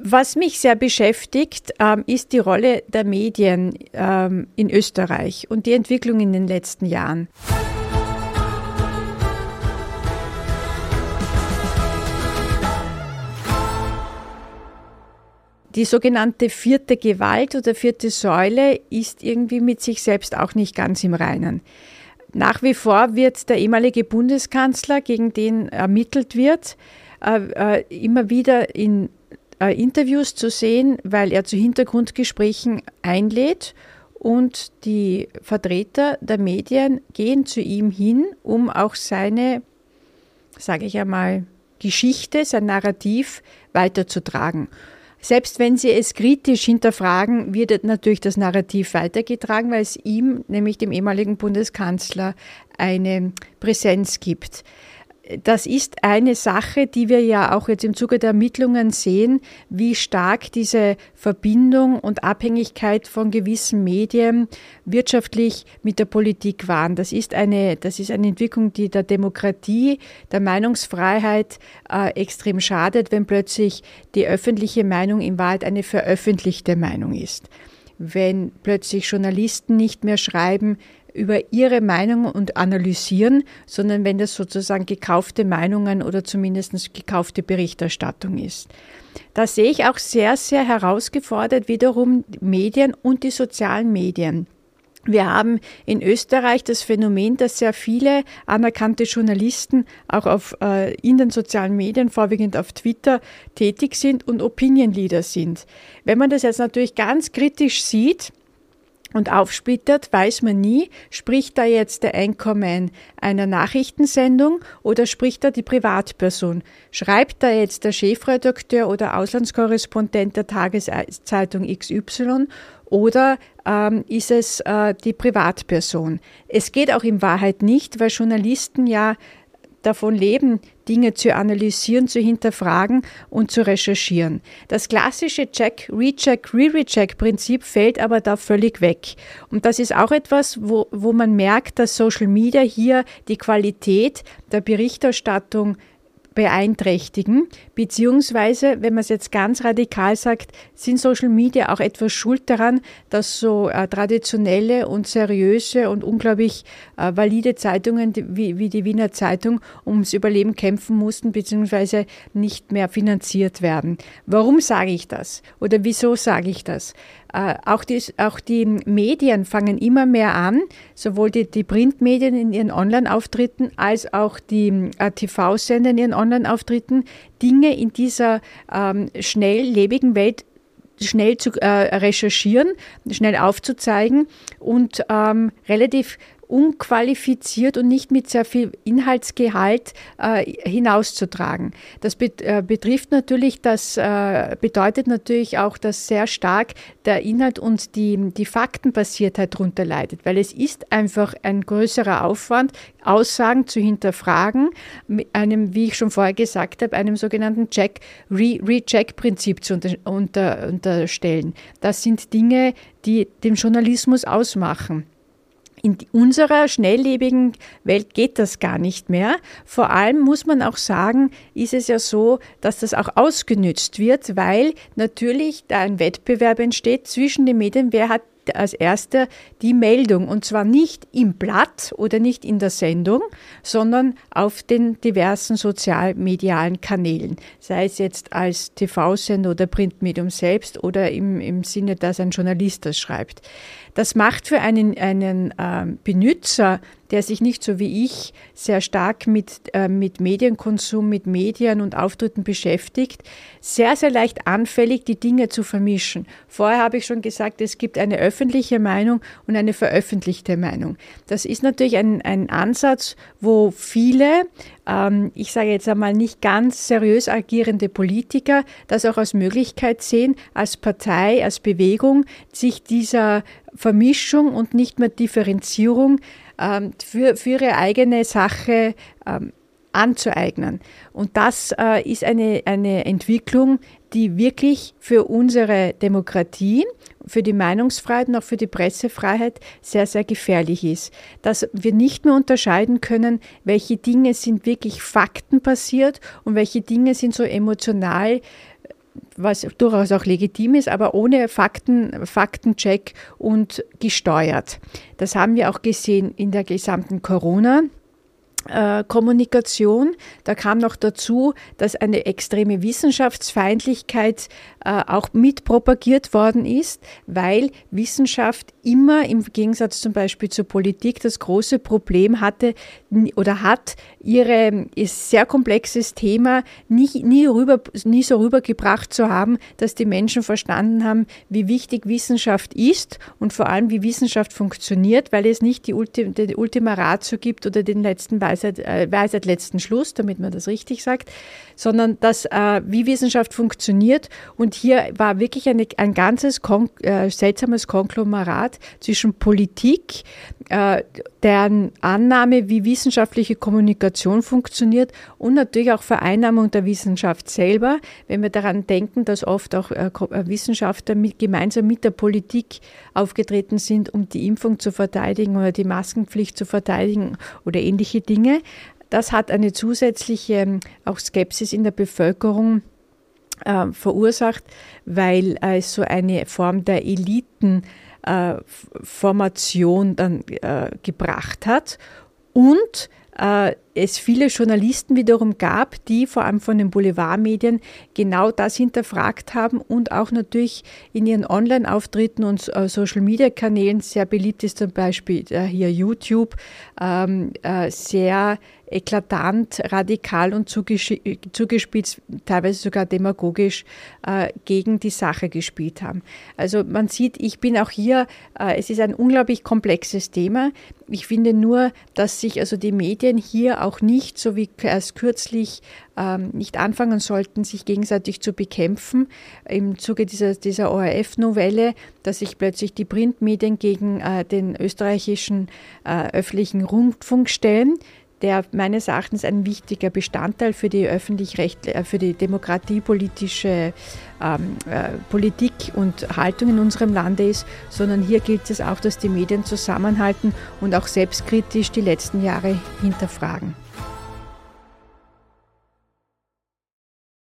Was mich sehr beschäftigt, ähm, ist die Rolle der Medien ähm, in Österreich und die Entwicklung in den letzten Jahren. Die sogenannte vierte Gewalt oder vierte Säule ist irgendwie mit sich selbst auch nicht ganz im Reinen. Nach wie vor wird der ehemalige Bundeskanzler, gegen den ermittelt wird, äh, äh, immer wieder in äh, Interviews zu sehen, weil er zu Hintergrundgesprächen einlädt und die Vertreter der Medien gehen zu ihm hin, um auch seine, sage ich einmal, Geschichte, sein Narrativ weiterzutragen. Selbst wenn sie es kritisch hinterfragen, wird natürlich das Narrativ weitergetragen, weil es ihm, nämlich dem ehemaligen Bundeskanzler, eine Präsenz gibt das ist eine Sache, die wir ja auch jetzt im Zuge der Ermittlungen sehen, wie stark diese Verbindung und Abhängigkeit von gewissen Medien wirtschaftlich mit der Politik waren. Das ist eine, das ist eine Entwicklung, die der Demokratie, der Meinungsfreiheit äh, extrem schadet, wenn plötzlich die öffentliche Meinung in Wahrheit eine veröffentlichte Meinung ist. Wenn plötzlich Journalisten nicht mehr schreiben, über ihre Meinung und analysieren, sondern wenn das sozusagen gekaufte Meinungen oder zumindest gekaufte Berichterstattung ist. Da sehe ich auch sehr, sehr herausgefordert wiederum Medien und die sozialen Medien. Wir haben in Österreich das Phänomen, dass sehr viele anerkannte Journalisten auch auf, äh, in den sozialen Medien, vorwiegend auf Twitter, tätig sind und Opinion Leader sind. Wenn man das jetzt natürlich ganz kritisch sieht, und aufsplittert, weiß man nie, spricht da jetzt der Einkommen einer Nachrichtensendung oder spricht da die Privatperson? Schreibt da jetzt der Chefredakteur oder Auslandskorrespondent der Tageszeitung XY oder ähm, ist es äh, die Privatperson? Es geht auch in Wahrheit nicht, weil Journalisten ja davon leben, Dinge zu analysieren, zu hinterfragen und zu recherchieren. Das klassische Check, Recheck, Re-Recheck-Prinzip fällt aber da völlig weg. Und das ist auch etwas, wo, wo man merkt, dass Social Media hier die Qualität der Berichterstattung beeinträchtigen, beziehungsweise, wenn man es jetzt ganz radikal sagt, sind Social Media auch etwas schuld daran, dass so äh, traditionelle und seriöse und unglaublich äh, valide Zeitungen die, wie, wie die Wiener Zeitung ums Überleben kämpfen mussten, beziehungsweise nicht mehr finanziert werden. Warum sage ich das? Oder wieso sage ich das? Äh, auch, die, auch die Medien fangen immer mehr an, sowohl die, die Printmedien in ihren Online-Auftritten als auch die äh, TV-Sender in ihren Online-Auftritten, Dinge in dieser ähm, schnelllebigen Welt schnell zu äh, recherchieren, schnell aufzuzeigen und ähm, relativ unqualifiziert und nicht mit sehr viel Inhaltsgehalt äh, hinauszutragen. Das bet äh, betrifft natürlich, das äh, bedeutet natürlich auch, dass sehr stark der Inhalt und die, die Faktenbasiertheit darunter leidet, weil es ist einfach ein größerer Aufwand, Aussagen zu hinterfragen, mit einem, wie ich schon vorher gesagt habe, einem sogenannten Check, Re-Check-Prinzip zu unter, unter, unterstellen. Das sind Dinge, die den Journalismus ausmachen. In unserer schnelllebigen Welt geht das gar nicht mehr. Vor allem muss man auch sagen, ist es ja so, dass das auch ausgenützt wird, weil natürlich da ein Wettbewerb entsteht zwischen den Medien, wer hat als erster die Meldung und zwar nicht im Blatt oder nicht in der Sendung, sondern auf den diversen sozialmedialen Kanälen, sei es jetzt als TV-Sender oder Printmedium selbst oder im, im Sinne, dass ein Journalist das schreibt. Das macht für einen, einen äh, Benutzer, der sich nicht so wie ich sehr stark mit, äh, mit Medienkonsum, mit Medien und Auftritten beschäftigt, sehr, sehr leicht anfällig, die Dinge zu vermischen. Vorher habe ich schon gesagt, es gibt eine öffentliche Meinung und eine veröffentlichte Meinung. Das ist natürlich ein, ein Ansatz, wo viele, ähm, ich sage jetzt einmal nicht ganz seriös agierende Politiker, das auch als Möglichkeit sehen, als Partei, als Bewegung, sich dieser Vermischung und nicht mehr Differenzierung ähm, für, für ihre eigene Sache ähm, anzueignen. Und das äh, ist eine, eine Entwicklung, die wirklich für unsere Demokratie, für die Meinungsfreiheit und auch für die Pressefreiheit sehr, sehr gefährlich ist. Dass wir nicht mehr unterscheiden können, welche Dinge sind wirklich faktenbasiert und welche Dinge sind so emotional was durchaus auch legitim ist, aber ohne Fakten, Faktencheck und gesteuert. Das haben wir auch gesehen in der gesamten Corona- äh, Kommunikation. Da kam noch dazu, dass eine extreme Wissenschaftsfeindlichkeit äh, auch mit propagiert worden ist, weil Wissenschaft immer im Gegensatz zum Beispiel zur Politik das große Problem hatte oder hat, ihre sehr komplexes Thema nie, nie, rüber, nie so rübergebracht zu haben, dass die Menschen verstanden haben, wie wichtig Wissenschaft ist und vor allem, wie Wissenschaft funktioniert, weil es nicht die Ultima, die Ultima Ratio gibt oder den letzten Weisheit, äh, Weisheit letzten Schluss, damit man das richtig sagt, sondern dass, äh, wie Wissenschaft funktioniert. Und hier war wirklich eine, ein ganzes Kon äh, seltsames Konglomerat zwischen Politik, äh, deren Annahme, wie wissenschaftliche Kommunikation funktioniert und natürlich auch Vereinnahmung der Wissenschaft selber, wenn wir daran denken, dass oft auch äh, äh, Wissenschaftler mit, gemeinsam mit der Politik aufgetreten sind, um die Impfung zu verteidigen oder die Maskenpflicht zu verteidigen oder ähnliche Dinge. Das hat eine zusätzliche ähm, auch Skepsis in der Bevölkerung äh, verursacht, weil es so eine Form der Elitenformation äh, dann äh, gebracht hat. Und äh, es viele Journalisten wiederum gab, die vor allem von den Boulevardmedien genau das hinterfragt haben und auch natürlich in ihren Online-Auftritten und äh, Social-Media-Kanälen sehr beliebt ist zum Beispiel äh, hier YouTube, ähm, äh, sehr eklatant, radikal und zugespitzt, teilweise sogar demagogisch äh, gegen die Sache gespielt haben. Also man sieht, ich bin auch hier, äh, es ist ein unglaublich komplexes Thema. Ich finde nur, dass sich also die Medien hier auch nicht, so wie erst kürzlich, ähm, nicht anfangen sollten, sich gegenseitig zu bekämpfen. Im Zuge dieser, dieser ORF-Novelle, dass sich plötzlich die Printmedien gegen äh, den österreichischen äh, öffentlichen Rundfunk stellen der meines Erachtens ein wichtiger Bestandteil für die öffentlich-recht, äh, für die demokratiepolitische ähm, äh, Politik und Haltung in unserem Lande ist, sondern hier gilt es auch, dass die Medien zusammenhalten und auch selbstkritisch die letzten Jahre hinterfragen.